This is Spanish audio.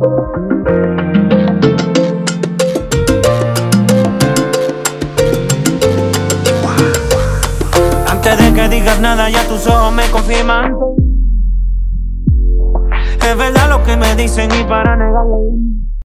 Antes de que digas nada, ya tus ojos me confirman. Es verdad lo que me dicen y para negarlo.